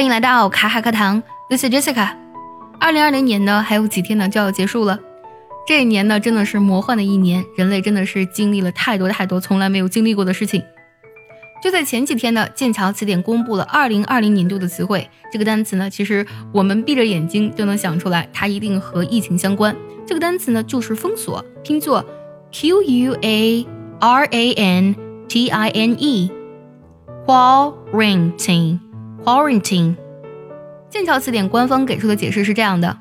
欢迎来到卡卡课堂，This is Jessica。二零二零年呢，还有几天呢就要结束了。这一年呢，真的是魔幻的一年，人类真的是经历了太多太多从来没有经历过的事情。就在前几天呢，剑桥词典公布了二零二零年度的词汇。这个单词呢，其实我们闭着眼睛就能想出来，它一定和疫情相关。这个单词呢，就是封锁，拼作 quarantine，花 ring 镇 E，quarantine，quarantine。剑桥词典官方给出的解释是这样的。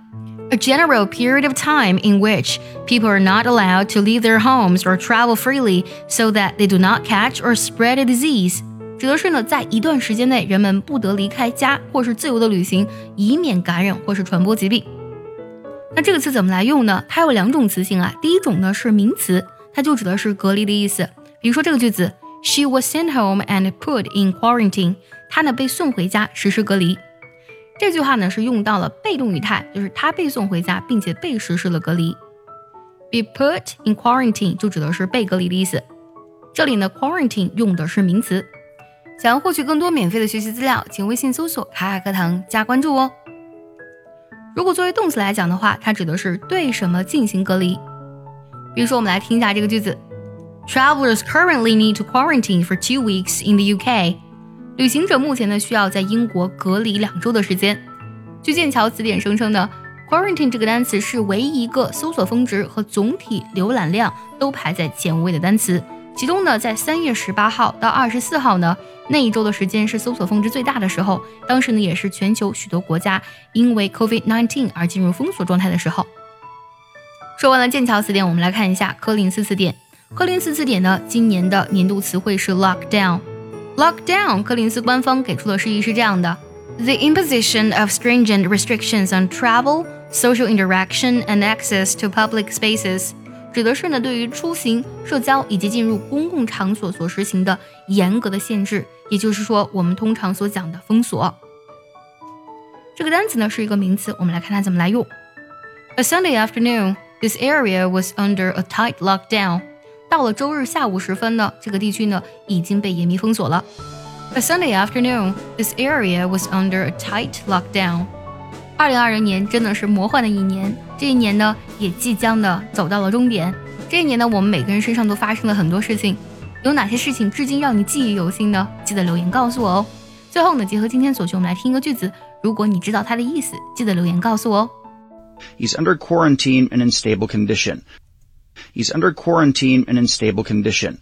a general period of time in which people are not allowed to leave their homes or travel freely so that they do not catch or spread a disease，指的是呢，在一段时间内，人们不得离开家或是自由的旅行，以免感染或是传播疾病。那这个词怎么来用呢？它有两种词性啊。第一种呢是名词，它就指的是隔离的意思。比如说这个句子，She was sent home and put in quarantine。 他呢被送回家实施隔离。这句话呢是用到了被动语态，就是他被送回家，并且被实施了隔离。Be put in quarantine 就指的是被隔离的意思。这里呢，quarantine 用的是名词。想要获取更多免费的学习资料，请微信搜索“卡卡课堂”加关注哦。如果作为动词来讲的话，它指的是对什么进行隔离。比如说，我们来听一下这个句子：Travelers currently need to quarantine for two weeks in the UK。旅行者目前呢需要在英国隔离两周的时间。据剑桥词典声称呢，quarantine 这个单词是唯一一个搜索峰值和总体浏览量都排在前五位的单词。其中呢，在三月十八号到二十四号呢那一周的时间是搜索峰值最大的时候。当时呢也是全球许多国家因为 COVID-19 而进入封锁状态的时候。说完了剑桥词典，我们来看一下柯林斯词典。柯林斯词典呢今年的年度词汇是 lockdown。Lockdown，柯林斯官方给出的释义是这样的：The imposition of stringent restrictions on travel, social interaction, and access to public spaces，指的是呢对于出行、社交以及进入公共场所所实行的严格的限制，也就是说我们通常所讲的封锁。这个单词呢是一个名词，我们来看它怎么来用。A Sunday afternoon, this area was under a tight lockdown. 到了周日下午时分呢，这个地区呢已经被严密封锁了。A Sunday afternoon, this area was under a tight lockdown. 二零二零年真的是魔幻的一年，这一年呢也即将的走到了终点。这一年呢，我们每个人身上都发生了很多事情，有哪些事情至今让你记忆犹新呢？记得留言告诉我哦。最后呢，结合今天所学，我们来听一个句子，如果你知道它的意思，记得留言告诉我哦。He's under quarantine and in stable condition. He's under quarantine and in stable condition.